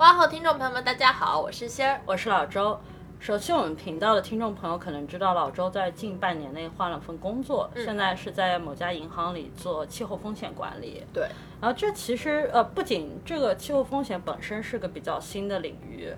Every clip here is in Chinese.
哇后听众朋友们，大家好，我是仙儿。我是老周。熟悉我们频道的听众朋友可能知道，老周在近半年内换了份工作，现在是在某家银行里做气候风险管理。对，然后这其实呃，不仅这个气候风险本身是个比较新的领域。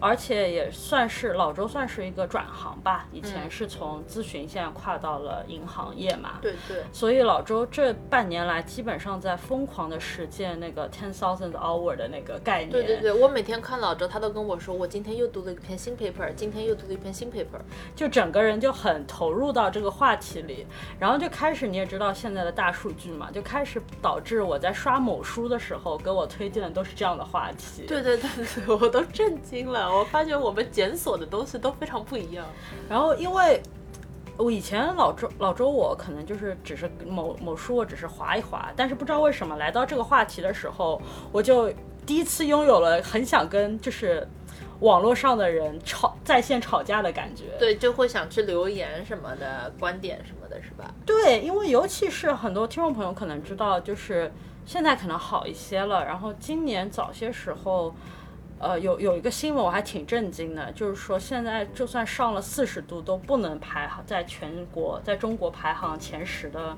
而且也算是老周算是一个转行吧，以前是从咨询，现在跨到了银行业嘛。对对。所以老周这半年来基本上在疯狂的实践那个 ten thousand hour 的那个概念。对对对，我每天看老周，他都跟我说，我今天又读了一篇新 paper，今天又读了一篇新 paper，就整个人就很投入到这个话题里，然后就开始你也知道现在的大数据嘛，就开始导致我在刷某书的时候给我推荐的都是这样的话题。对对对对，我都震惊了。我发现我们检索的东西都非常不一样。然后，因为我以前老周老周，我可能就是只是某某书，我只是划一划。但是不知道为什么，来到这个话题的时候，我就第一次拥有了很想跟就是网络上的人吵在线吵架的感觉。对，就会想去留言什么的观点什么的，是吧？对，因为尤其是很多听众朋友可能知道，就是现在可能好一些了。然后今年早些时候。呃，有有一个新闻我还挺震惊的，就是说现在就算上了四十度都不能排行在全国在中国排行前十的，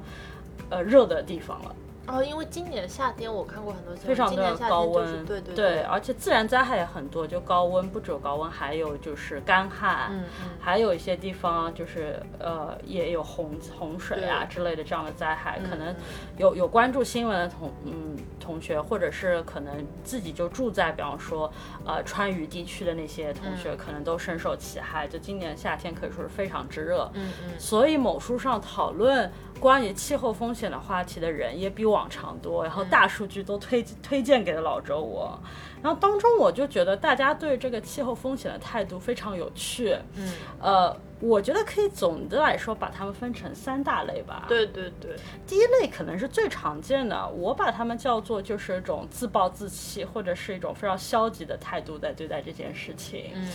呃热的地方了。哦，因为今年夏天我看过很多非常的高温，对对对，而且自然灾害也很多，就高温不止高温，还有就是干旱，嗯嗯，还有一些地方就是呃也有洪洪水啊之类的这样的灾害，可能有有关注新闻的同嗯同学，或者是可能自己就住在比方说呃川渝地区的那些同学，可能都深受其害。就今年夏天可以说是非常之热，嗯嗯，所以某书上讨论。关于气候风险的话题的人也比往常多，然后大数据都推推荐给了老周我，然后当中我就觉得大家对这个气候风险的态度非常有趣，嗯，呃，我觉得可以总的来说把它们分成三大类吧。对对对，第一类可能是最常见的，我把它们叫做就是一种自暴自弃或者是一种非常消极的态度在对待这件事情。嗯。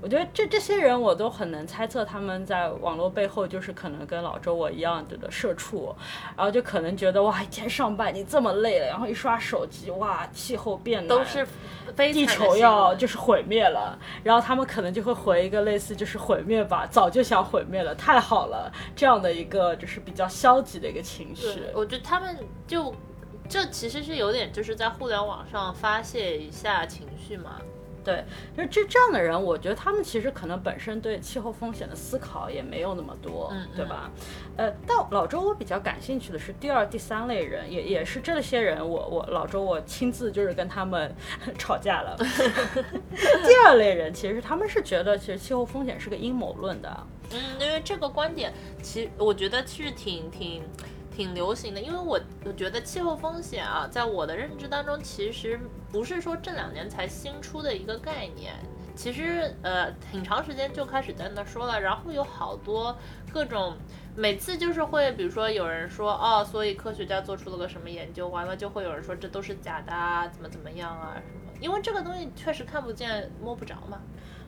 我觉得这这些人我都很能猜测，他们在网络背后就是可能跟老周我一样的社畜，然后就可能觉得哇，一天上班你这么累了，然后一刷手机哇，气候变暖都是地球要就是毁灭了，然后他们可能就会回一个类似就是毁灭吧，早就想毁灭了，太好了这样的一个就是比较消极的一个情绪。我觉得他们就这其实是有点就是在互联网上发泄一下情绪嘛。对，就这这样的人，我觉得他们其实可能本身对气候风险的思考也没有那么多，嗯，对吧？呃，但老周我比较感兴趣的是第二、第三类人，也也是这些人，我我老周我亲自就是跟他们 吵架了。第二类人其实他们是觉得其实气候风险是个阴谋论的，嗯，因为这个观点其实我觉得其实挺挺。挺流行的，因为我我觉得气候风险啊，在我的认知当中，其实不是说这两年才新出的一个概念，其实呃挺长时间就开始在那说了，然后有好多各种，每次就是会，比如说有人说哦，所以科学家做出了个什么研究，完了就会有人说这都是假的啊，怎么怎么样啊什么，因为这个东西确实看不见摸不着嘛。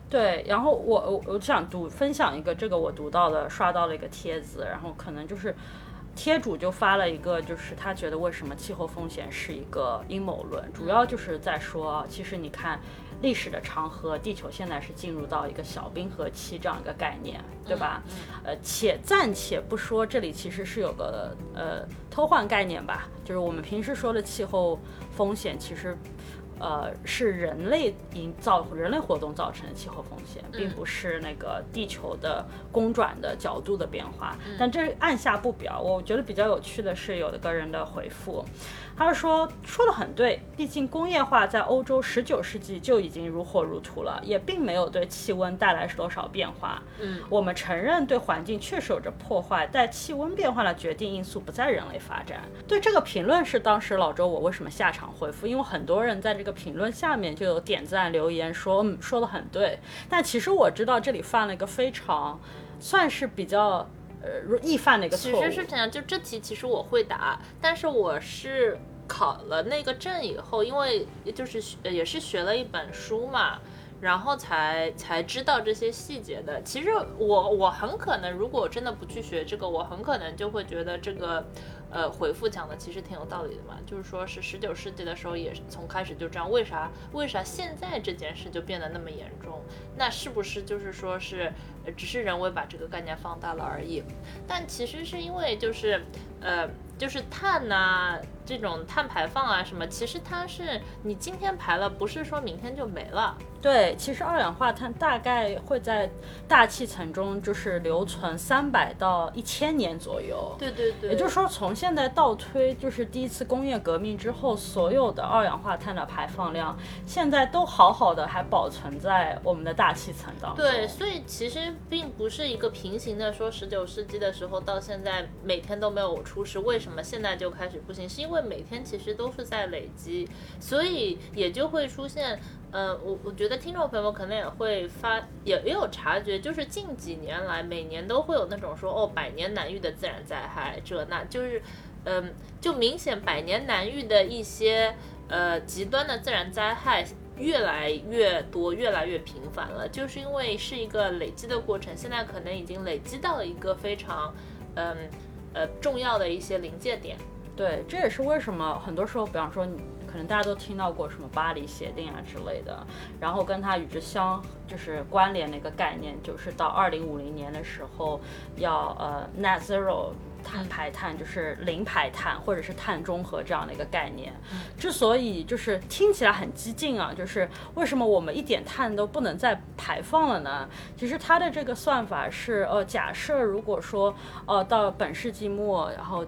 对，然后我我我想读分享一个这个我读到的刷到了一个帖子，然后可能就是。贴主就发了一个，就是他觉得为什么气候风险是一个阴谋论，主要就是在说，其实你看历史的长河，地球现在是进入到一个小冰河期这样一个概念，对吧？呃，且暂且不说这里其实是有个呃偷换概念吧，就是我们平时说的气候风险，其实。呃，是人类营造、人类活动造成的气候风险，并不是那个地球的公转的角度的变化。但这按下不表。我觉得比较有趣的是，有的个人的回复。他说说的很对，毕竟工业化在欧洲十九世纪就已经如火如荼了，也并没有对气温带来多少变化。嗯，我们承认对环境确实有着破坏，但气温变化的决定因素不在人类发展。对这个评论是当时老周我为什么下场回复？因为很多人在这个评论下面就有点赞留言说，嗯，说的很对。但其实我知道这里犯了一个非常算是比较呃易犯的一个错误其。实是这样，就这题其实我会答，但是我是考了那个证以后，因为就是学也是学了一本书嘛。然后才才知道这些细节的。其实我我很可能，如果我真的不去学这个，我很可能就会觉得这个，呃，回复讲的其实挺有道理的嘛。就是说是十九世纪的时候也是从开始就这样，为啥为啥现在这件事就变得那么严重？那是不是就是说是，只是人为把这个概念放大了而已？但其实是因为就是，呃，就是碳呐、这种碳排放啊什么，其实它是你今天排了，不是说明天就没了。对，其实二氧化碳大概会在大气层中就是留存三百到一千年左右。对对对，也就是说，从现在倒推，就是第一次工业革命之后，所有的二氧化碳的排放量，现在都好好的还保存在我们的大气层当中。对，所以其实并不是一个平行的，说十九世纪的时候到现在每天都没有出事，为什么现在就开始不行？是因为会每天其实都是在累积，所以也就会出现。呃，我我觉得听众朋友可能也会发，也也有察觉，就是近几年来，每年都会有那种说哦，百年难遇的自然灾害，这那就是，嗯、就明显百年难遇的一些呃极端的自然灾害越来越多，越来越频繁了，就是因为是一个累积的过程，现在可能已经累积到了一个非常，嗯呃重要的一些临界点。对，这也是为什么很多时候，比方说你可能大家都听到过什么巴黎协定啊之类的，然后跟它与之相就是关联的一个概念，就是到二零五零年的时候要呃 net zero。碳排碳就是零排碳，或者是碳中和这样的一个概念。之所以就是听起来很激进啊，就是为什么我们一点碳都不能再排放了呢？其实它的这个算法是，呃，假设如果说，呃，到本世纪末，然后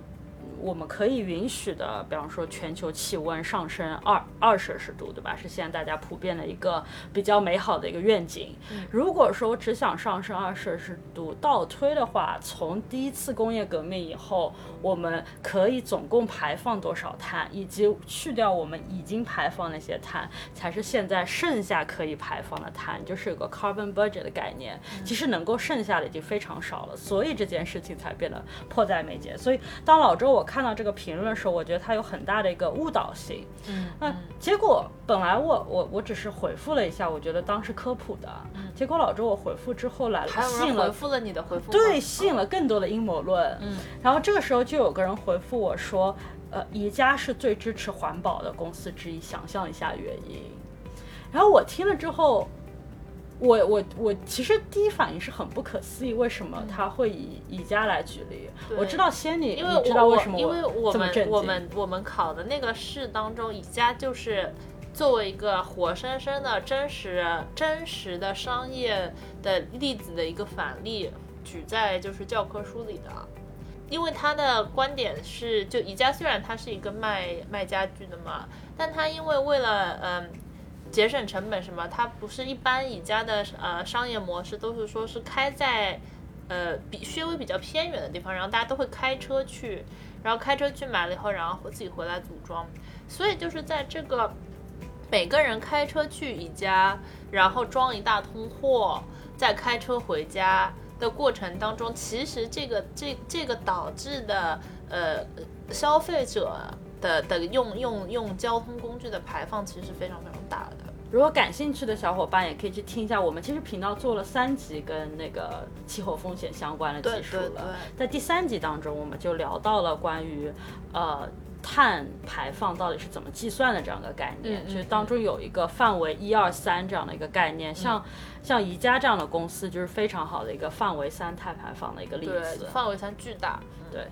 我们可以允许的，比方说全球气温上升二二摄氏度，对吧？是现在大家普遍的一个比较美好的一个愿景。如果说只想上升二摄氏度，倒推的话，从第一次工业革命以后，我们可以总共排放多少碳，以及去掉我们已经排放那些碳，才是现在剩下可以排放的碳，就是有个 carbon budget 的概念。其实能够剩下的已经非常少了，所以这件事情才变得迫在眉睫。所以当老周我看到这个评论的时候，我觉得它有很大的一个误导性。嗯，那结果本来我我我只是回复了一下，我觉得当时科普的，结果老周我回复之后来了，还有吸引了回复了你的回复？对，吸引了更多的阴谋论。嗯，然后这个时候就有个人回复我说，呃，宜家是最支持环保的公司之一，想象一下原因。然后我听了之后，我我我其实第一反应是很不可思议，为什么他会以宜家来举例？我知道仙女，因为你知道为什么因为我？们我们我们考的那个试当中，宜家就是作为一个活生生的真实真实的商业的例子的一个反例，举在就是教科书里的。因为他的观点是，就宜家虽然它是一个卖卖家具的嘛，但他因为为了嗯节省成本什么，它不是一般宜家的呃商业模式都是说是开在呃比稍微比较偏远的地方，然后大家都会开车去，然后开车去买了以后，然后自己回来组装，所以就是在这个每个人开车去宜家，然后装一大通货，再开车回家的过程当中，其实这个这这个导致的呃消费者的的用用用交通工具的排放其实是非常非常大的。如果感兴趣的小伙伴也可以去听一下，我们其实频道做了三集跟那个气候风险相关的技术了。对对对在第三集当中，我们就聊到了关于呃碳排放到底是怎么计算的这样一个概念。嗯嗯其实当中有一个范围一二三这样的一个概念，像像宜家这样的公司就是非常好的一个范围三碳排放的一个例对子，。范围三巨大。对，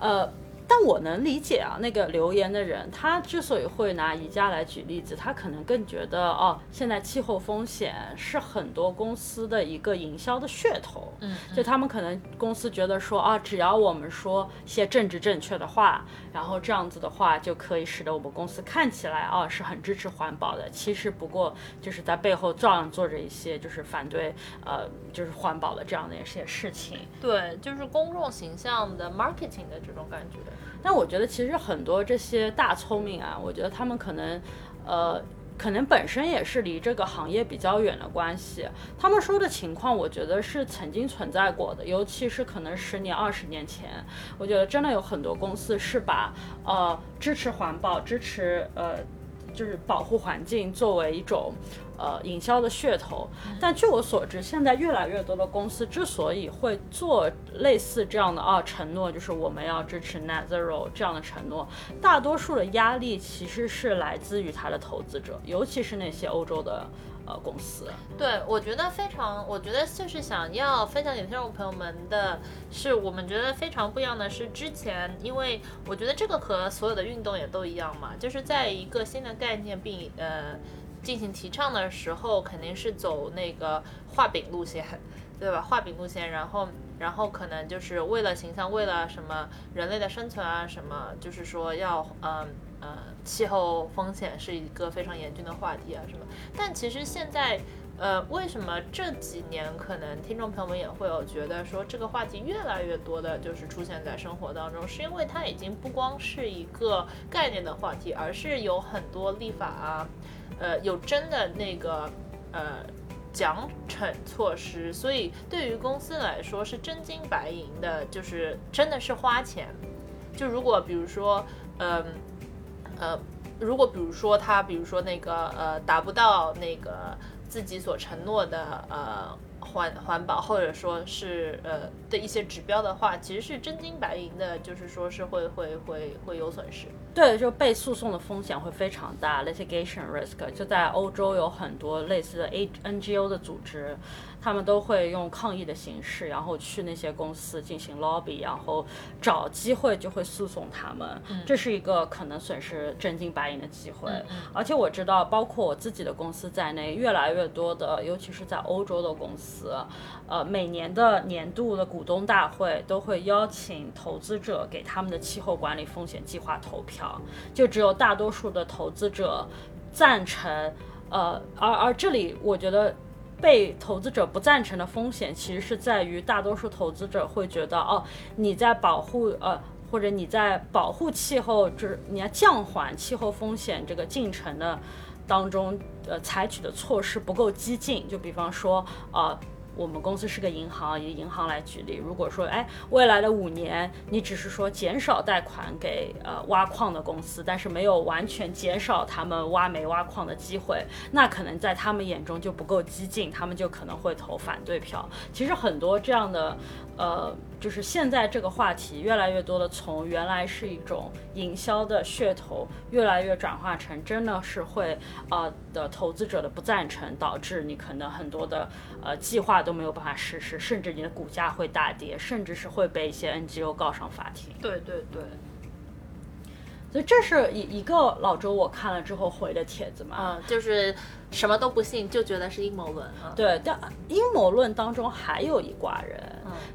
呃，但我能理解啊，那个留言的人，他之所以会拿宜家来举例子，他可能更觉得哦，现在气候风险是很多公司的一个营销的噱头。嗯，就他们可能公司觉得说啊，只要我们说些政治正确的话，然后这样子的话就可以使得我们公司看起来啊是很支持环保的。其实不过就是在背后照样做着一些就是反对呃就是环保的这样的一些事情。对，就是公众形象的 marketing 的这种感觉。但我觉得其实很多这些大聪明啊，我觉得他们可能，呃，可能本身也是离这个行业比较远的关系。他们说的情况，我觉得是曾经存在过的，尤其是可能十年、二十年前，我觉得真的有很多公司是把呃支持环保、支持呃就是保护环境作为一种。呃，营销的噱头，但据我所知，现在越来越多的公司之所以会做类似这样的啊承诺，就是我们要支持 net zero 这样的承诺，大多数的压力其实是来自于他的投资者，尤其是那些欧洲的呃公司。对，我觉得非常，我觉得就是想要分享给听众朋友们的是，我们觉得非常不一样的是，之前因为我觉得这个和所有的运动也都一样嘛，就是在一个新的概念并呃。进行提倡的时候，肯定是走那个画饼路线，对吧？画饼路线，然后，然后可能就是为了形象，为了什么人类的生存啊，什么，就是说要，嗯呃，气候风险是一个非常严峻的话题啊，什么。但其实现在，呃，为什么这几年可能听众朋友们也会有觉得说这个话题越来越多的，就是出现在生活当中，是因为它已经不光是一个概念的话题，而是有很多立法啊。呃，有真的那个呃奖惩措施，所以对于公司来说是真金白银的，就是真的是花钱。就如果比如说，嗯呃，如果比如说他，比如说那个呃达不到那个自己所承诺的呃。环环保或者说是呃的一些指标的话，其实是真金白银的，就是说是会会会会有损失。对，就被诉讼的风险会非常大，litigation risk。就在欧洲有很多类似的 A N G O 的组织。他们都会用抗议的形式，然后去那些公司进行 lobby，然后找机会就会诉讼他们。这是一个可能损失真金白银的机会。而且我知道，包括我自己的公司在内，越来越多的，尤其是在欧洲的公司，呃，每年的年度的股东大会都会邀请投资者给他们的气候管理风险计划投票，就只有大多数的投资者赞成。呃，而而这里我觉得。被投资者不赞成的风险，其实是在于大多数投资者会觉得，哦，你在保护呃，或者你在保护气候，就是你要降缓气候风险这个进程的当中，呃，采取的措施不够激进。就比方说，呃。我们公司是个银行，以银行来举例。如果说，哎，未来的五年，你只是说减少贷款给呃挖矿的公司，但是没有完全减少他们挖煤挖矿的机会，那可能在他们眼中就不够激进，他们就可能会投反对票。其实很多这样的。呃，就是现在这个话题越来越多的从原来是一种营销的噱头，越来越转化成真的是会呃的投资者的不赞成，导致你可能很多的呃计划都没有办法实施，甚至你的股价会大跌，甚至是会被一些 NGO 告上法庭。对对对。所以这是一一个老周我看了之后回的帖子嘛，嗯，就是什么都不信，就觉得是阴谋论啊。对，但阴谋论当中还有一挂人。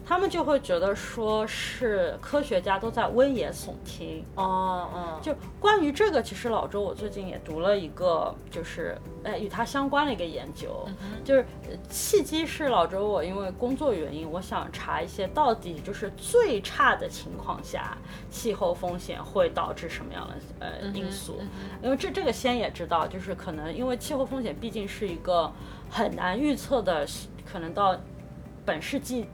他们就会觉得说是科学家都在危言耸听。哦嗯，就关于这个，其实老周我最近也读了一个，就是哎与他相关的一个研究，就是契机是老周我因为工作原因，我想查一些到底就是最差的情况下，气候风险会导致什么样的呃因素，因为这这个先也知道，就是可能因为气候风险毕竟是一个很难预测的，可能到本世纪。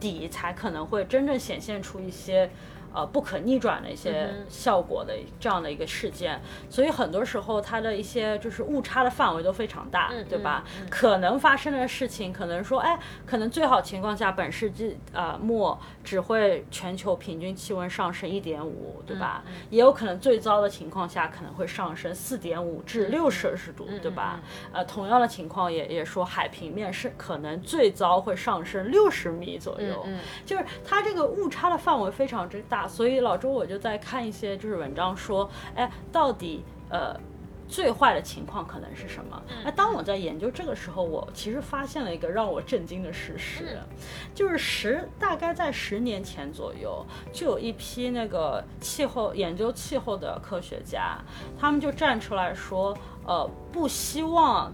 底才可能会真正显现出一些。呃，不可逆转的一些效果的这样的一个事件，所以很多时候它的一些就是误差的范围都非常大，对吧？可能发生的事情，可能说，哎，可能最好情况下，本世纪呃末只会全球平均气温上升一点五，对吧？也有可能最糟的情况下可能会上升四点五至六摄氏度，对吧？呃，同样的情况也也说海平面是可能最糟会上升六十米左右，就是它这个误差的范围非常之大。所以老周我就在看一些就是文章说，哎，到底呃最坏的情况可能是什么？那当我在研究这个时候，我其实发现了一个让我震惊的事实，就是十大概在十年前左右，就有一批那个气候研究气候的科学家，他们就站出来说，呃，不希望。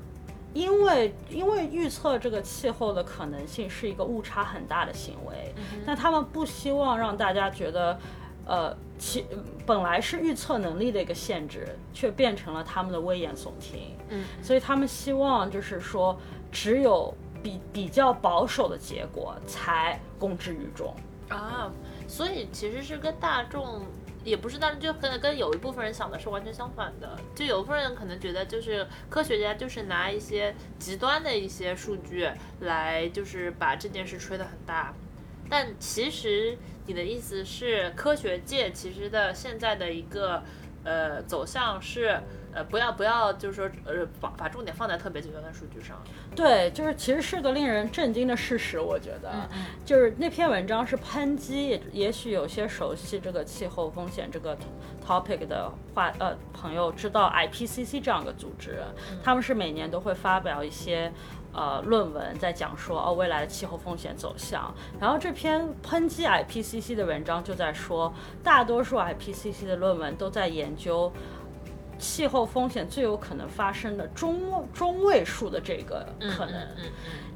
因为因为预测这个气候的可能性是一个误差很大的行为，但他们不希望让大家觉得呃，其本来是预测能力的一个限制，却变成了他们的危言耸听。嗯，所以他们希望就是说，只有比比较保守的结果才公之于众。啊，所以其实是跟大众。也不是，但是就跟跟有一部分人想的是完全相反的。就有一部分人可能觉得，就是科学家就是拿一些极端的一些数据来，就是把这件事吹得很大。但其实你的意思是，科学界其实的现在的一个呃走向是。呃，不要不要，就是说，呃，把把重点放在特别极端的数据上。对，就是其实是个令人震惊的事实，我觉得，就是那篇文章是抨击，也许有些熟悉这个气候风险这个 topic 的话，呃，朋友知道 IPCC 这样的组织，他们是每年都会发表一些呃论文，在讲说哦未来的气候风险走向。然后这篇抨击 IPCC 的文章就在说，大多数 IPCC 的论文都在研究。气候风险最有可能发生的中中位数的这个可能，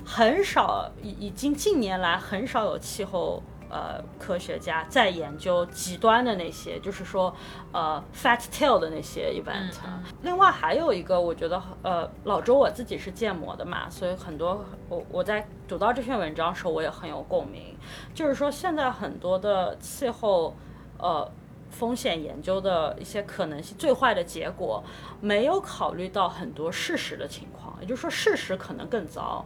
很少已已经近年来很少有气候呃科学家在研究极端的那些，就是说呃 fat tail 的那些 event。另外还有一个，我觉得呃老周我自己是建模的嘛，所以很多我我在读到这篇文章的时候，我也很有共鸣。就是说现在很多的气候呃。风险研究的一些可能性，最坏的结果没有考虑到很多事实的情况，也就是说事实可能更糟。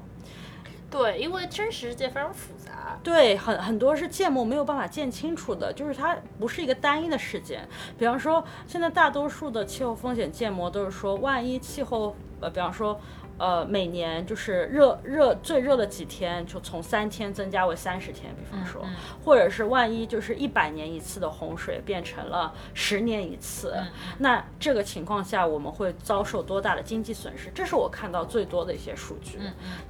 对，因为真实世界非常复杂。对，很很多是建模没有办法建清楚的，就是它不是一个单一的事件。比方说，现在大多数的气候风险建模都是说，万一气候，呃，比方说。呃，每年就是热热最热的几天，就从三天增加为三十天，比方说，或者是万一就是一百年一次的洪水变成了十年一次，那这个情况下我们会遭受多大的经济损失？这是我看到最多的一些数据，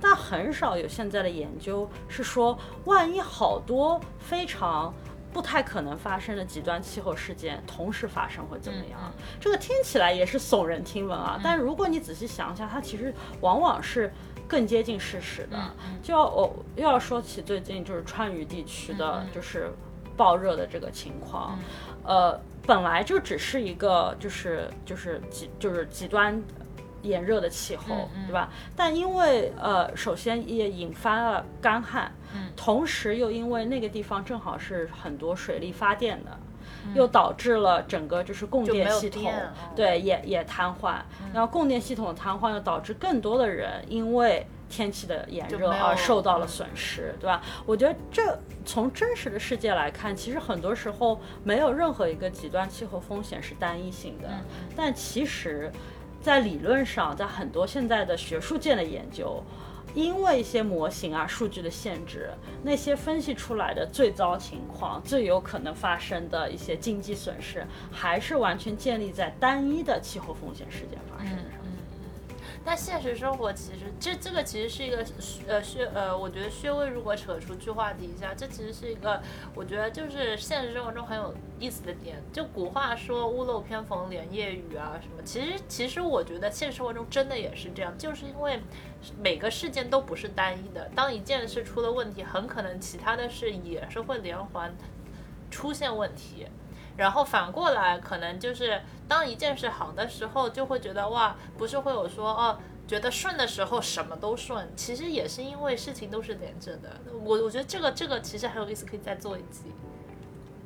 但很少有现在的研究是说，万一好多非常。不太可能发生的极端气候事件同时发生会怎么样？这个听起来也是耸人听闻啊。但如果你仔细想想，它其实往往是更接近事实的。就要我又要说起最近就是川渝地区的就是暴热的这个情况，呃，本来就只是一个就是就是极就是极端。炎热的气候，对吧？但因为呃，首先也引发了干旱，同时又因为那个地方正好是很多水力发电的，又导致了整个就是供电系统对也也瘫痪。然后供电系统的瘫痪又导致更多的人因为天气的炎热而受到了损失，对吧？我觉得这从真实的世界来看，其实很多时候没有任何一个极端气候风险是单一性的，但其实。在理论上，在很多现在的学术界的研究，因为一些模型啊、数据的限制，那些分析出来的最糟情况、最有可能发生的一些经济损失，还是完全建立在单一的气候风险事件发生上。但现实生活其实，这这个其实是一个呃穴呃，我觉得穴位如果扯出去话题一下，这其实是一个我觉得就是现实生活中很有意思的点。就古话说屋漏偏逢连夜雨啊什么，其实其实我觉得现实生活中真的也是这样，就是因为每个事件都不是单一的，当一件事出了问题，很可能其他的事也是会连环出现问题。然后反过来，可能就是当一件事好的时候，就会觉得哇，不是会有说哦，觉得顺的时候什么都顺，其实也是因为事情都是连着的。我我觉得这个这个其实很有意思，可以再做一集。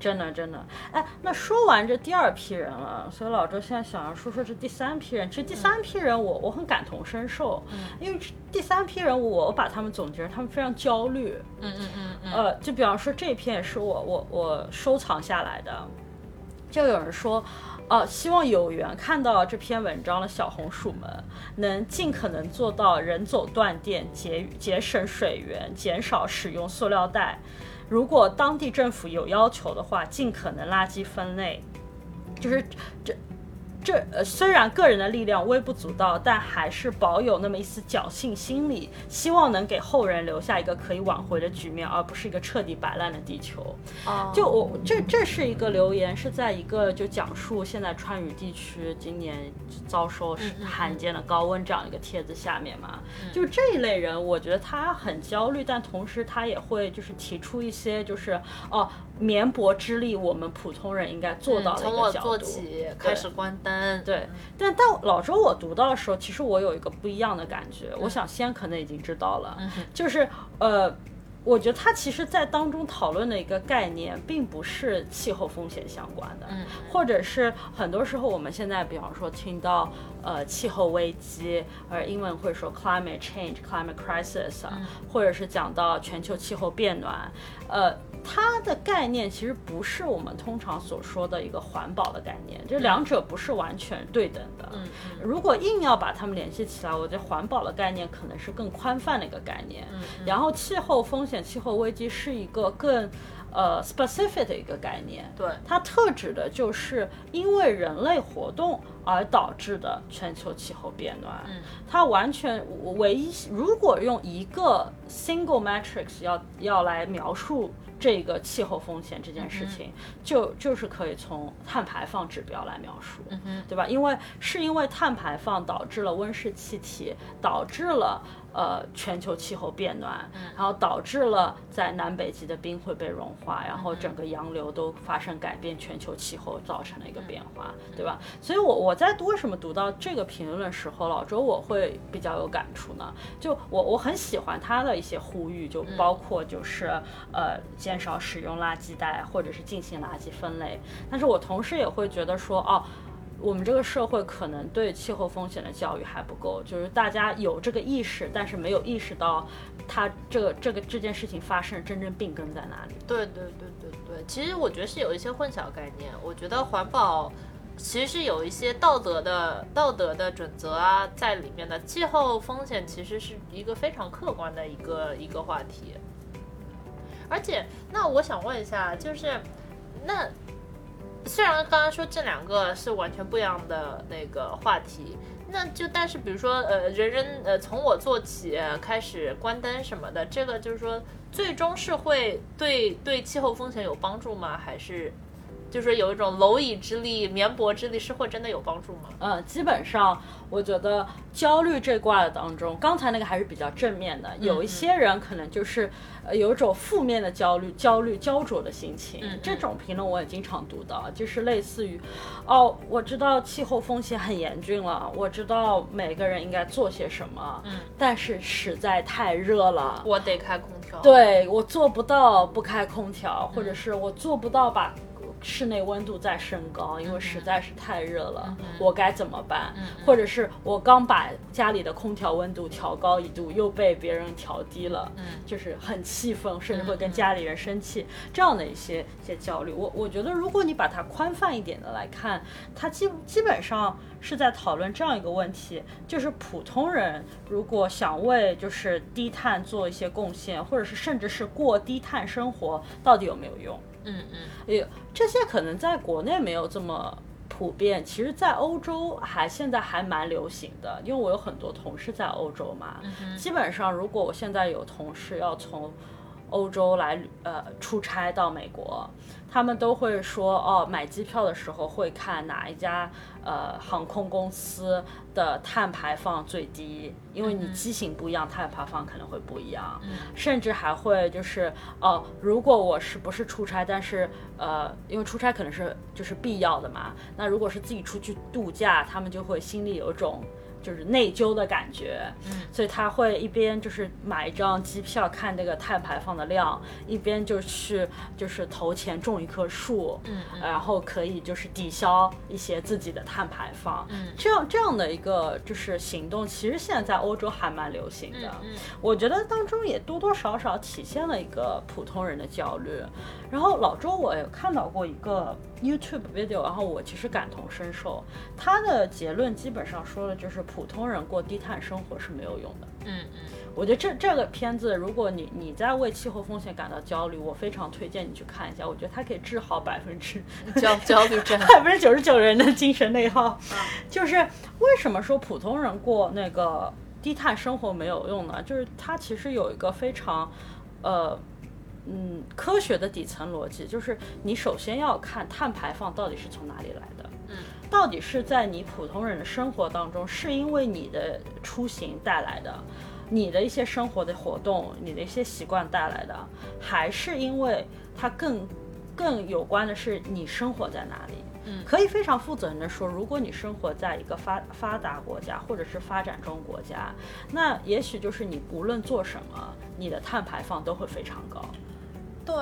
真的真的，哎，那说完这第二批人了，所以老周现在想要说说这第三批人。其实第三批人我我很感同身受，因为第三批人我把他们总结，他们非常焦虑。嗯嗯嗯嗯。呃，就比方说这篇也是我我我收藏下来的。就有人说，呃，希望有缘看到这篇文章的小红薯们，能尽可能做到人走断电，节节省水源，减少使用塑料袋。如果当地政府有要求的话，尽可能垃圾分类。就是这。这呃，虽然个人的力量微不足道，但还是保有那么一丝侥幸心理，希望能给后人留下一个可以挽回的局面，而不是一个彻底摆烂的地球。哦，就我这这是一个留言，是在一个就讲述现在川渝地区今年遭受罕见的高温这样一个帖子下面嘛。就这一类人，我觉得他很焦虑，但同时他也会就是提出一些就是哦。绵薄之力，我们普通人应该做到的一从我个角度。做起，开始关灯。对，但到老周我读到的时候，其实我有一个不一样的感觉。我想先可能已经知道了，就是呃，我觉得他其实在当中讨论的一个概念，并不是气候风险相关的，或者是很多时候我们现在比方说听到呃气候危机，而英文会说 climate change、climate crisis 啊，或者是讲到全球气候变暖，呃。它的概念其实不是我们通常所说的一个环保的概念，这两者不是完全对等的。嗯如果硬要把它们联系起来，我觉得环保的概念可能是更宽泛的一个概念。嗯然后气候风险、气候危机是一个更呃 specific 的一个概念。对它特指的就是因为人类活动而导致的全球气候变暖。嗯它完全唯一，如果用一个 single matrix 要要来描述这个气候风险这件事情，就就是可以从碳排放指标来描述，对吧？因为是因为碳排放导致了温室气体，导致了呃全球气候变暖，然后导致了在南北极的冰会被融化，然后整个洋流都发生改变，全球气候造成了一个变化，对吧？所以我我在为什么读到这个评论的时候，老周我会比较有感触呢？就我我很喜欢他的一些呼吁，就包括就是、呃减少使用垃圾袋，或者是进行垃圾分类。但是我同时也会觉得说，哦。我们这个社会可能对气候风险的教育还不够，就是大家有这个意识，但是没有意识到它这个这个这件事情发生真正病根在哪里。对对对对对，其实我觉得是有一些混淆概念。我觉得环保其实是有一些道德的道德的准则啊在里面的。气候风险其实是一个非常客观的一个一个话题。而且，那我想问一下，就是那虽然刚刚说这两个是完全不一样的那个话题，那就但是比如说呃，人人呃从我做起开始关灯什么的，这个就是说最终是会对对气候风险有帮助吗？还是就是有一种蝼蚁之力、绵薄之力，是会真的有帮助吗？嗯，基本上我觉得焦虑这卦的当中，刚才那个还是比较正面的，有一些人可能就是呃有一种负面的焦虑、焦虑、焦灼的心情。这种评论我也经常读到，就是类似于，哦，我知道气候风险很严峻了，我知道每个人应该做些什么，嗯，但是实在太热了，我得开空调。对我做不到不开空调，或者是我做不到把室内温度在升高，因为实在是太热了，我该怎么办？或者是我刚把家里的空调温度调高一度，又被别人调低了，就是很气愤，甚至会跟家里人生气，这样的一些一些焦虑。我我觉得，如果你把它宽泛一点的来看，它基基本上是在讨论这样一个问题，就是普通人如果想为就是低碳做一些贡献，或者是甚至是过低碳生活，到底有没有用？嗯嗯，也这些可能在国内没有这么普遍，其实，在欧洲还现在还蛮流行的。因为我有很多同事在欧洲嘛，基本上如果我现在有同事要从欧洲来旅呃出差到美国，他们都会说哦，买机票的时候会看哪一家呃航空公司的碳排放最低，因为你机型不一样，碳排放可能会不一样。甚至还会就是哦，如果我是不是出差，但是呃，因为出差可能是就是必要的嘛，那如果是自己出去度假，他们就会心里有一种。就是内疚的感觉，嗯，所以他会一边就是买一张机票看这个碳排放的量，一边就去就是投钱种一棵树，嗯，然后可以就是抵消一些自己的碳排放，嗯，这样这样的一个就是行动，其实现在在欧洲还蛮流行的，嗯我觉得当中也多多少少体现了一个普通人的焦虑。然后老周我也看到过一个 YouTube video，然后我其实感同身受，他的结论基本上说的就是普通人过低碳生活是没有用的。嗯嗯，我觉得这这个片子，如果你你在为气候风险感到焦虑，我非常推荐你去看一下。我觉得它可以治好百分之 焦焦虑症。百分之九十九人的精神内耗。就是为什么说普通人过那个低碳生活没有用呢？就是它其实有一个非常呃。嗯，科学的底层逻辑就是，你首先要看碳排放到底是从哪里来的，嗯，到底是在你普通人的生活当中，是因为你的出行带来的，你的一些生活的活动，你的一些习惯带来的，还是因为它更更有关的是你生活在哪里。嗯可以非常负责任的说，如果你生活在一个发发达国家或者是发展中国家，那也许就是你无论做什么，你的碳排放都会非常高。对，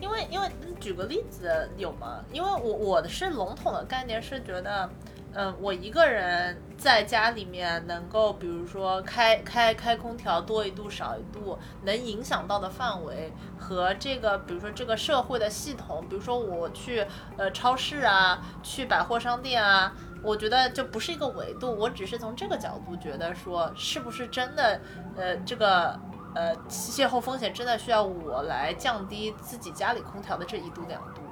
因为因为举个例子有吗？因为我我的是笼统的概念是觉得，嗯，我一个人在家里面能够，比如说开开开空调多一度少一度，能影响到的范围和这个，比如说这个社会的系统，比如说我去呃超市啊，去百货商店啊。我觉得就不是一个维度，我只是从这个角度觉得说，是不是真的，呃，这个呃气候风险真的需要我来降低自己家里空调的这一度两度？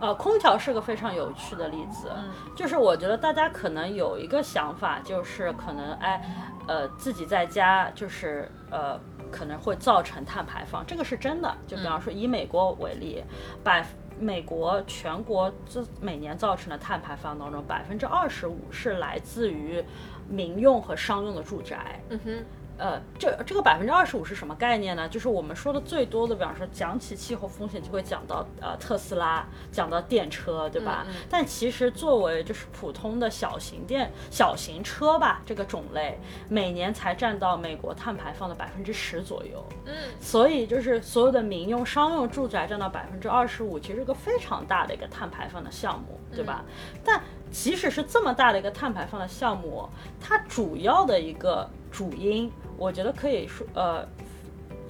呃，空调是个非常有趣的例子，嗯就是我觉得大家可能有一个想法，就是可能哎，呃，自己在家就是呃可能会造成碳排放，这个是真的。就比方说以美国为例，百美国全国这每年造成的碳排放当中，百分之二十五是来自于民用和商用的住宅。嗯哼，呃，这这个百分之二十五是什么概念呢？就是我们说的最多的，比方说讲起气候风险，就会讲到呃特斯拉，讲到电车，对吧？嗯但其实作为就是普通的小型电小型车吧，这个种类每年才占到美国碳排放的百分之十左右。嗯所以就是所有的民用、商用住宅占到百分之二十五，其实是个非常大的一个碳排放的项目，对吧？但即使是这么大的一个碳排放的项目，它主要的一个主因，我觉得可以说，呃，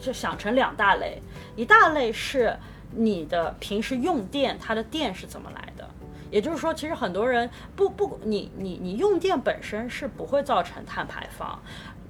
就想成两大类，一大类是你的平时用电，它的电是怎么来的。也就是说，其实很多人不不，你你你用电本身是不会造成碳排放。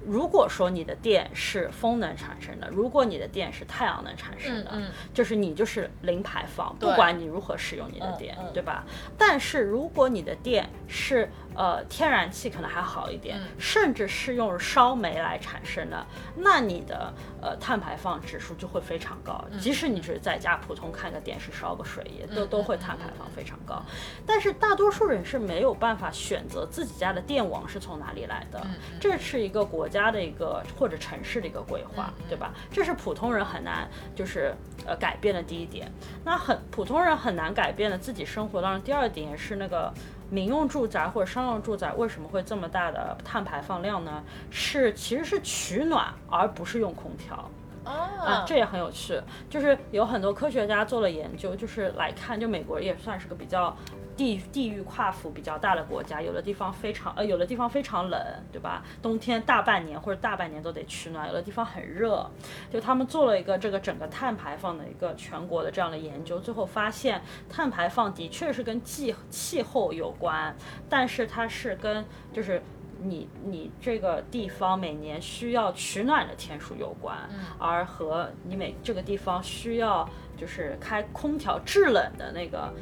如果说你的电是风能产生的，如果你的电是太阳能产生的，嗯嗯。就是你就是零排放，不管你如何使用你的电，对吧？但是如果你的电是呃天然气，可能还好一点，嗯甚至是用烧煤来产生的，那你的呃碳排放指数就会非常高。嗯即使你只是在家普通看个电视、烧个水，也都嗯都会碳排放非常高。但是大多数人是没有办法选择自己家的电网是从哪里来的，嗯这是一个国家的一个或者城市的一个规划，嗯对吧？这是普通人很难就是呃改变的第一点。那很普通人很难改变的自己生活当中第二点是那个。民用住宅或者商用住宅为什么会这么大的碳排放量呢？是其实是取暖，而不是用空调。啊啊，，这也很有趣，就是有很多科学家做了研究，就是来看，就美国也算是个比较地地域跨幅比较大的国家，有的地方非常呃，有的地方非常冷，对吧？冬天大半年或者大半年都得取暖，有的地方很热，就他们做了一个这个整个碳排放的一个全国的这样的研究，最后发现碳排放的确是跟气气候有关，但是它是跟就是。你你这个地方每年需要取暖的天数有关，而和你每这个地方需要就是开空调制冷的那个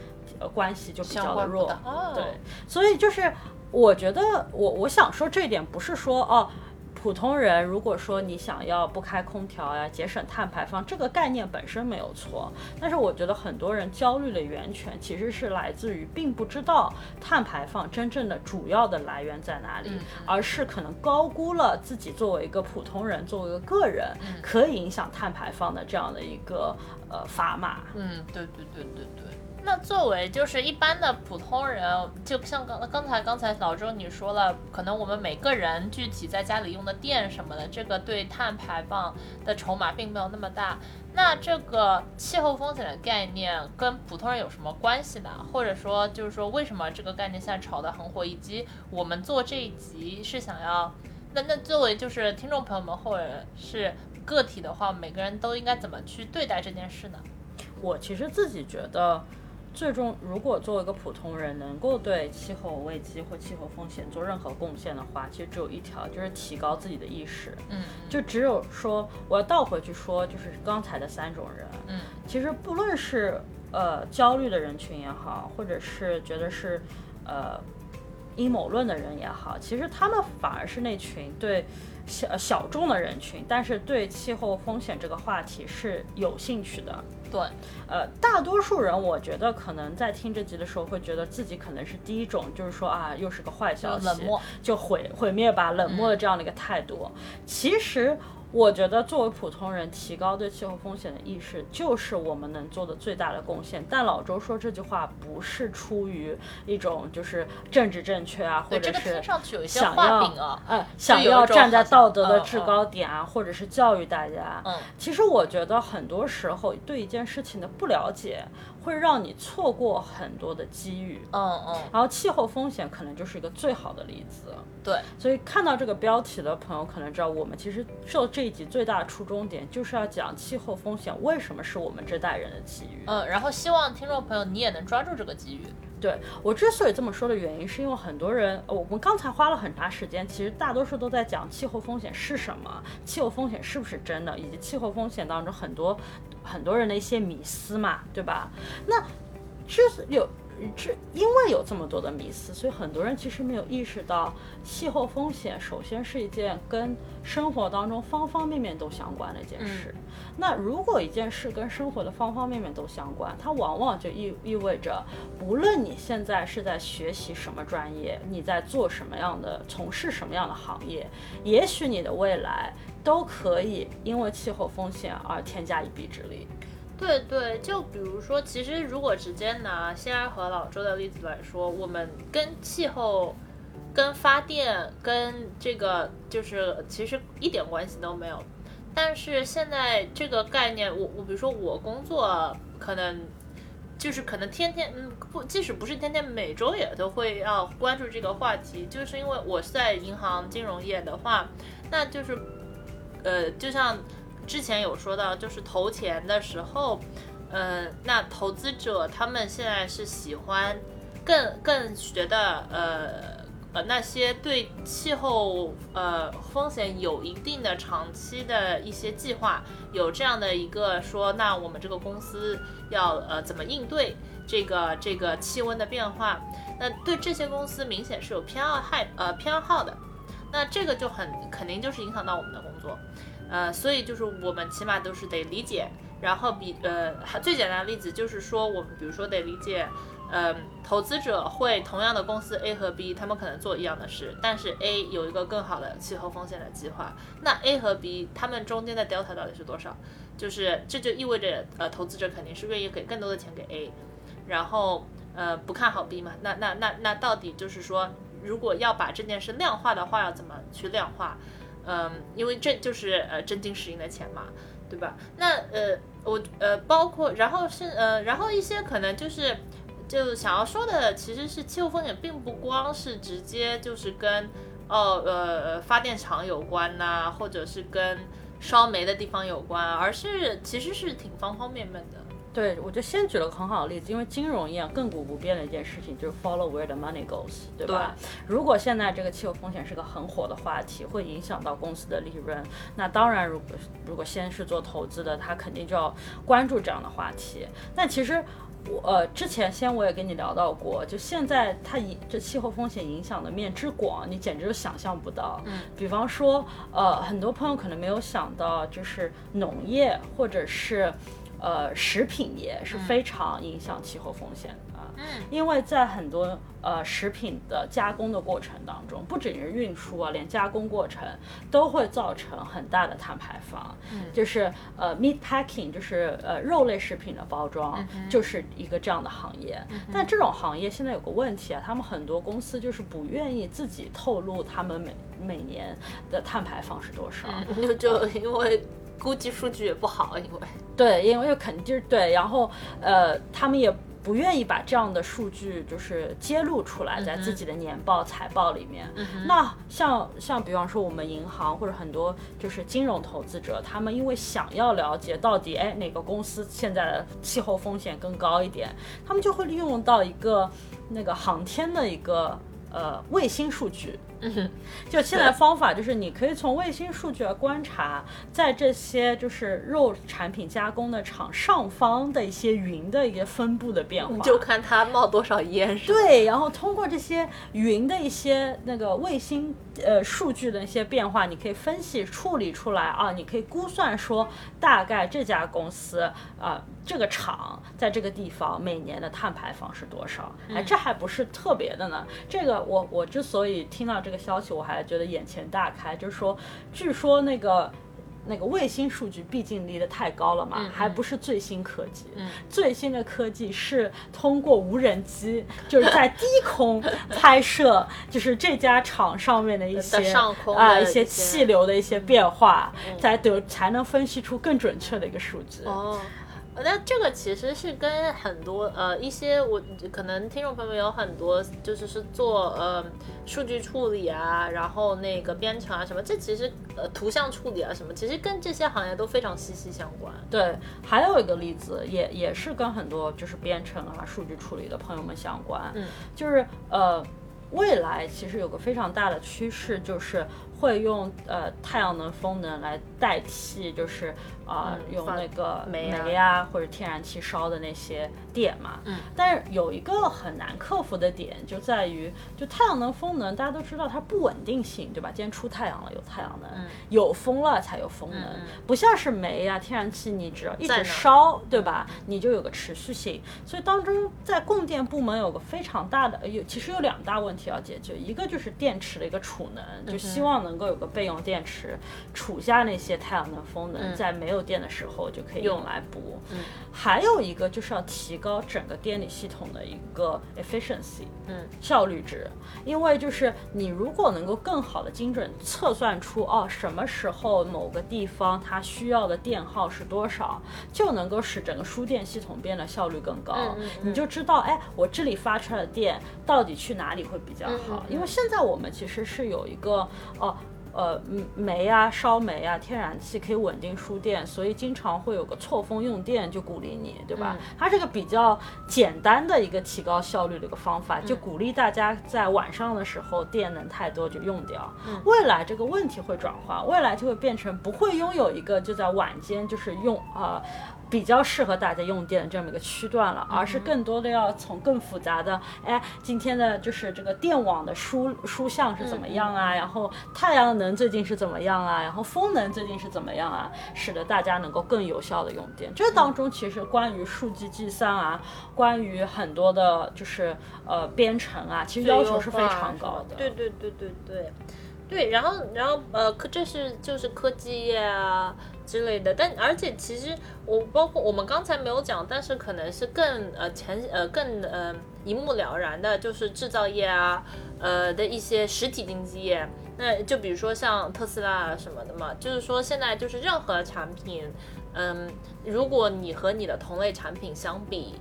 呃关系就比较的弱对，所以就是我觉得我我想说这一点不是说哦。普通人如果说你想要不开空调呀，节省碳排放，这个概念本身没有错。但是我觉得很多人焦虑的源泉其实是来自于并不知道碳排放真正的主要的来源在哪里，而是可能高估了自己作为一个普通人，作为一个个人可以影响碳排放的这样的一个呃砝码。嗯，对对对对对。那作为就是一般的普通人，就像刚刚才刚才老周你说了，可能我们每个人具体在家里用的电什么的，这个对碳排放的筹码并没有那么大。那这个气候风险的概念跟普通人有什么关系呢？或者说，就是说为什么这个概念现在炒得很火，以及我们做这一集是想要，那那作为就是听众朋友们或者是个体的话，每个人都应该怎么去对待这件事呢？我其实自己觉得，最终如果作为一个普通人能够对气候危机或气候风险做任何贡献的话，其实只有一条，就是提高自己的意识。嗯就只有说，我要倒回去说，就是刚才的三种人，嗯其实不论是呃焦虑的人群也好，或者是觉得是呃阴谋论的人也好，其实他们反而是那群对小小众的人群，但是对气候风险这个话题是有兴趣的。对，呃，大多数人我觉得可能在听这集的时候，会觉得自己可能是第一种，就是说啊，又是个坏消息，冷漠，就毁毁灭吧，冷漠的这样的一个态度。其实我觉得作为普通人，提高对气候风险的意识，就是我们能做的最大的贡献。但老周说这句话不是出于一种就是政治正确啊，或者是想要。呃想要站在道德的制高点啊，或者是教育大家。嗯其实我觉得很多时候对一件事情的不了解，会让你错过很多的机遇。嗯嗯，然后气候风险可能就是一个最好的例子。对，所以看到这个标题的朋友可能知道，我们其实受这一集最大的初衷点就是要讲气候风险为什么是我们这代人的机遇。嗯，然后希望听众朋友你也能抓住这个机遇。对我之所以这么说的原因，是因为很多人，我们刚才花了很长时间，其实大多数都在讲气候风险是什么，气候风险是不是真的，以及气候风险当中很多很多人的一些迷思嘛，对吧？那之有。这因为有这么多的迷思，所以很多人其实没有意识到，气候风险首先是一件跟生活当中方方面面都相关的一件事。那如果一件事跟生活的方方面面都相关，它往往就意意味着，不论你现在是在学习什么专业，你在做什么样的、从事什么样的行业，也许你的未来都可以因为气候风险而添加一臂之力。对对，就比如说，其实如果直接拿西安和老周的例子来说，我们跟气候、跟发电、跟这个就是其实一点关系都没有。但是现在这个概念，我我比如说我工作可能就是可能天天嗯不，即使不是天天，每周也都会要关注这个话题，就是因为我是在银行金融业的话，那就是呃，就像之前有说到，就是投钱的时候，呃，那投资者他们现在是喜欢更更觉得呃。呃，那些对气候呃风险有一定的长期的一些计划，有这样的一个说，那我们这个公司要呃怎么应对这个这个气温的变化？那对这些公司明显是有偏好害呃偏好的，那这个就很肯定就是影响到我们的工作，呃，所以就是我们起码都是得理解，然后比呃最简单的例子就是说，我们比如说得理解。嗯，投资者会同样的公司 A 和 B，他们可能做一样的事，但是 A 有一个更好的气候风险的计划，那 A 和 B 他们中间的 delta 到底是多少？就是这就意味着呃，投资者肯定是愿意给更多的钱给 A，然后呃不看好 B 嘛？那那那那到底就是说，如果要把这件事量化的话，要怎么去量化？嗯，因为这就是呃真金实银的钱嘛，对吧？那呃我呃包括然后是呃然后一些可能就是就想要说的其实是气候风险并不光是直接就是跟哦呃发电厂有关呐、或者是跟烧煤的地方有关，而是其实是挺方方面面的。对，我就先举了个很好的例子，因为金融业亘古不变的一件事情就是 follow where the money goes，对吧？如果现在这个气候风险是个很火的话题，会影响到公司的利润，那当然，如果如果先是做投资的，他肯定就要关注这样的话题。但其实。我呃，之前先我也跟你聊到过，就现在它影这气候风险影响的面之广，你简直就想象不到。嗯，比方说，呃，很多朋友可能没有想到，就是农业或者是呃食品业是非常影响气候风险的。嗯，因为在很多呃食品的加工的过程当中，不仅是运输啊，连加工过程都会造成很大的碳排放。嗯就是呃 meat packing，就是呃肉类食品的包装，就是一个这样的行业。但这种行业现在有个问题啊，他们很多公司就是不愿意自己透露他们每每年的碳排放是多少。就就因为估计数据也不好，因为对，因为肯定对，然后呃，他们也不愿意把这样的数据就是揭露出来，在自己的年报、财报里面。那像像比方说我们银行或者很多就是金融投资者，他们因为想要了解到底哎哪个公司现在的气候风险更高一点，他们就会利用到一个那个航天的一个呃卫星数据。就现在方法就是，你可以从卫星数据来观察，在这些就是肉产品加工的厂上方的一些云的一个分布的变化。就看它冒多少烟是？对，然后通过这些云的一些那个卫星呃数据的一些变化，你可以分析处理出来啊，你可以估算说大概这家公司啊、这个厂在这个地方每年的碳排放是多少？哎，这还不是特别的呢。这个我我之所以听到这个消息，我还觉得眼前大开，就是说，据说那个。那个卫星数据毕竟离得太高了嘛，嗯还不是最新科技。嗯最新的科技是通过无人机，就是在低空 拍摄，就是这家厂上面的一些啊、一一些些气流的一些变化，嗯才得才能分析出更准确的一个数据。哦，那这个其实是跟很多呃一些我可能听众朋友们有很多就是是做呃数据处理啊，然后那个编程啊什么，这其实呃图像处理啊什么，其实跟这些行业都非常息息相关。对，还有一个例子，也也是跟很多就是编程啊、数据处理的朋友们相关，嗯，就是呃，未来其实有个非常大的趋势，就是会用呃太阳能、风能来代替，就是啊、嗯用那个煤啊煤啊或者天然气烧的那些电嘛，嗯，但是有一个很难克服的点就在于，就太阳能、风能，大家都知道它不稳定性，对吧？今天出太阳了有太阳能，嗯有风了才有风能，不像是煤呀、天然气，你只要一直烧，对吧？你就有个持续性。所以当中在供电部门有个非常大的有，其实有两大问题要解决，一个就是电池的一个储能，就希望能够有个备用电池，储下那些太阳能、风能，嗯在没有电的时候就可以用来补。嗯还有一个就是要提高整个电力系统的一个 efficiency，嗯效率值，因为就是你如果能够更好的精准测算出哦什么时候某个地方它需要的电耗是多少，就能够使整个输电系统变得效率更高。嗯嗯嗯你就知道哎，我这里发出来的电到底去哪里会比较好？因为现在我们其实是有一个哦。呃，嗯煤啊，烧煤啊，天然气可以稳定输电，所以经常会有个错峰用电，就鼓励你，对吧？嗯它是个比较简单的一个提高效率的一个方法，嗯就鼓励大家在晚上的时候电能太多就用掉。嗯未来这个问题会转化，未来就会变成不会拥有一个就在晚间就是用啊。比较适合大家用电的这么一个区段了，而是更多的要从更复杂的，哎，今天的就是这个电网的输输向是怎么样啊？然后太阳能最近是怎么样啊？然后风能最近是怎么样啊？使得大家能够更有效的用电。这当中其实关于数据计算啊，关于很多的就是呃编程啊，其实要求是非常高的。对对对对对对，然后然后呃，科这是就是科技业啊之类的，但而且其实我包括我们刚才没有讲，但是可能是更呃前呃更呃一目了然的，就是制造业啊呃的一些实体经济业。那就比如说像特斯拉啊什么的嘛，就是说现在就是任何产品，嗯，如果你和你的同类产品相比，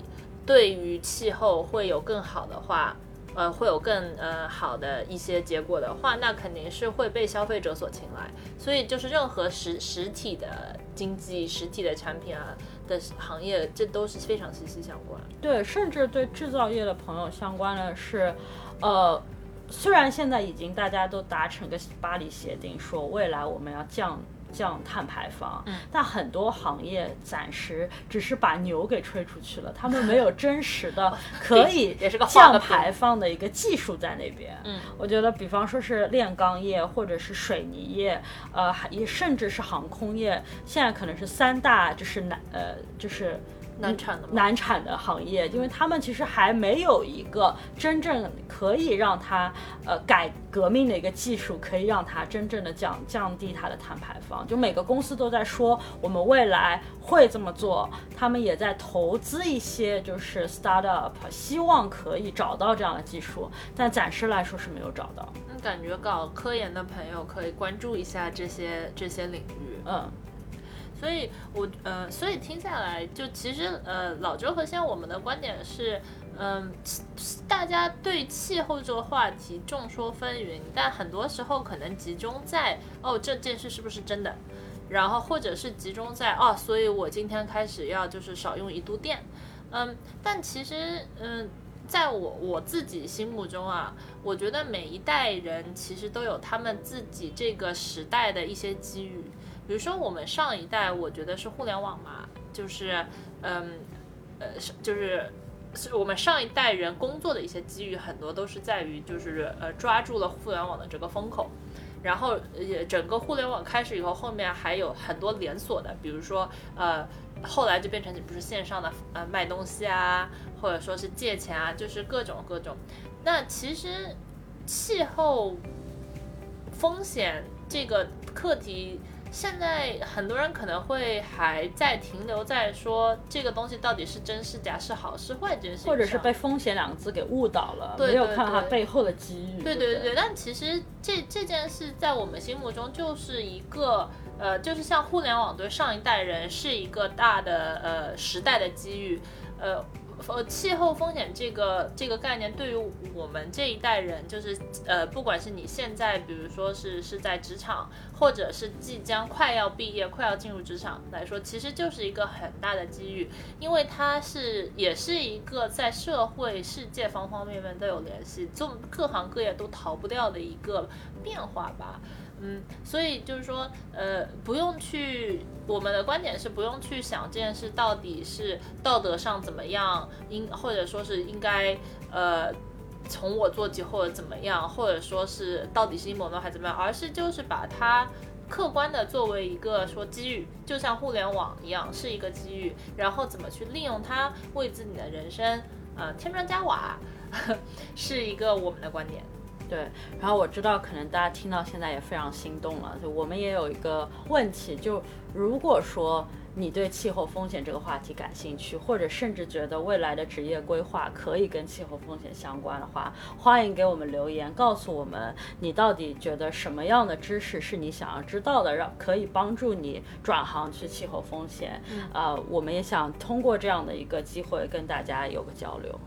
对于气候会有更好的话，呃，会有更呃好的一些结果的话，那肯定是会被消费者所青睐。所以就是任何实实体的经济、实体的产品啊的行业，这都是非常息息相关。对，甚至对制造业的朋友相关的是，呃，虽然现在已经大家都达成个巴黎协定，说未来我们要降。降碳排放，嗯但很多行业暂时只是把牛给吹出去了，他们没有真实的 可以 降排放的一个技术在那边。嗯，我觉得，比方说是炼钢业或者是水泥业，呃，还也甚至是航空业，现在可能是三大就是难呃就是难产的难产的行业，因为他们其实还没有一个真正可以让它呃改革命的一个技术，可以让它真正的降降低它的碳排放。就每个公司都在说我们未来会这么做，他们也在投资一些就是 startup，希望可以找到这样的技术，但暂时来说是没有找到。那，感觉搞科研的朋友可以关注一下这些这些领域。嗯，所以我呃，所以听下来，就其实呃，老周和现在我们的观点是，嗯、大家对气候这个话题众说纷纭，但很多时候可能集中在哦这件事是不是真的，然后或者是集中在哦，所以我今天开始要就是少用一度电，嗯，但其实嗯。在我我自己心目中啊，我觉得每一代人其实都有他们自己这个时代的一些机遇。比如说我们上一代，我觉得是互联网嘛，就是嗯呃是就是是我们上一代人工作的一些机遇，很多都是在于就是呃抓住了互联网的这个风口。然后也整个互联网开始以后，后面还有很多连锁的，比如说呃，后来就变成你不是线上的呃卖东西啊，或者说是借钱啊，就是各种各种。那其实气候风险这个课题现在很多人可能会还在停留在说这个东西到底是真是假，是好是坏这件事情，或者是被风险两个字给误导了，对没有看到它背后的机遇。对对对，但其实这这件事在我们心目中就是一个呃，就是像互联网对上一代人是一个大的呃时代的机遇，呃。呃，气候风险这个这个概念对于我们这一代人，就是呃，不管是你现在，比如说是是在职场，或者是即将快要毕业、快要进入职场来说，其实就是一个很大的机遇，因为它是也是一个在社会世界方方面面都有联系，就各行各业都逃不掉的一个变化吧。嗯，所以就是说，呃，不用去，我们的观点是不用去想这件事到底是道德上怎么样，应或者说是应该，呃，从我做起或者怎么样，或者说是到底是阴谋论还怎么样，而是就是把它客观的作为一个说机遇，就像互联网一样是一个机遇，然后怎么去利用它为自己的人生，呃，添砖加瓦，是一个我们的观点。对，然后我知道可能大家听到现在也非常心动了，就我们也有一个问题，就如果说你对气候风险这个话题感兴趣，或者甚至觉得未来的职业规划可以跟气候风险相关的话，欢迎给我们留言，告诉我们你到底觉得什么样的知识是你想要知道的，让可以帮助你转行去气候风险。呃，我们也想通过这样的一个机会跟大家有个交流。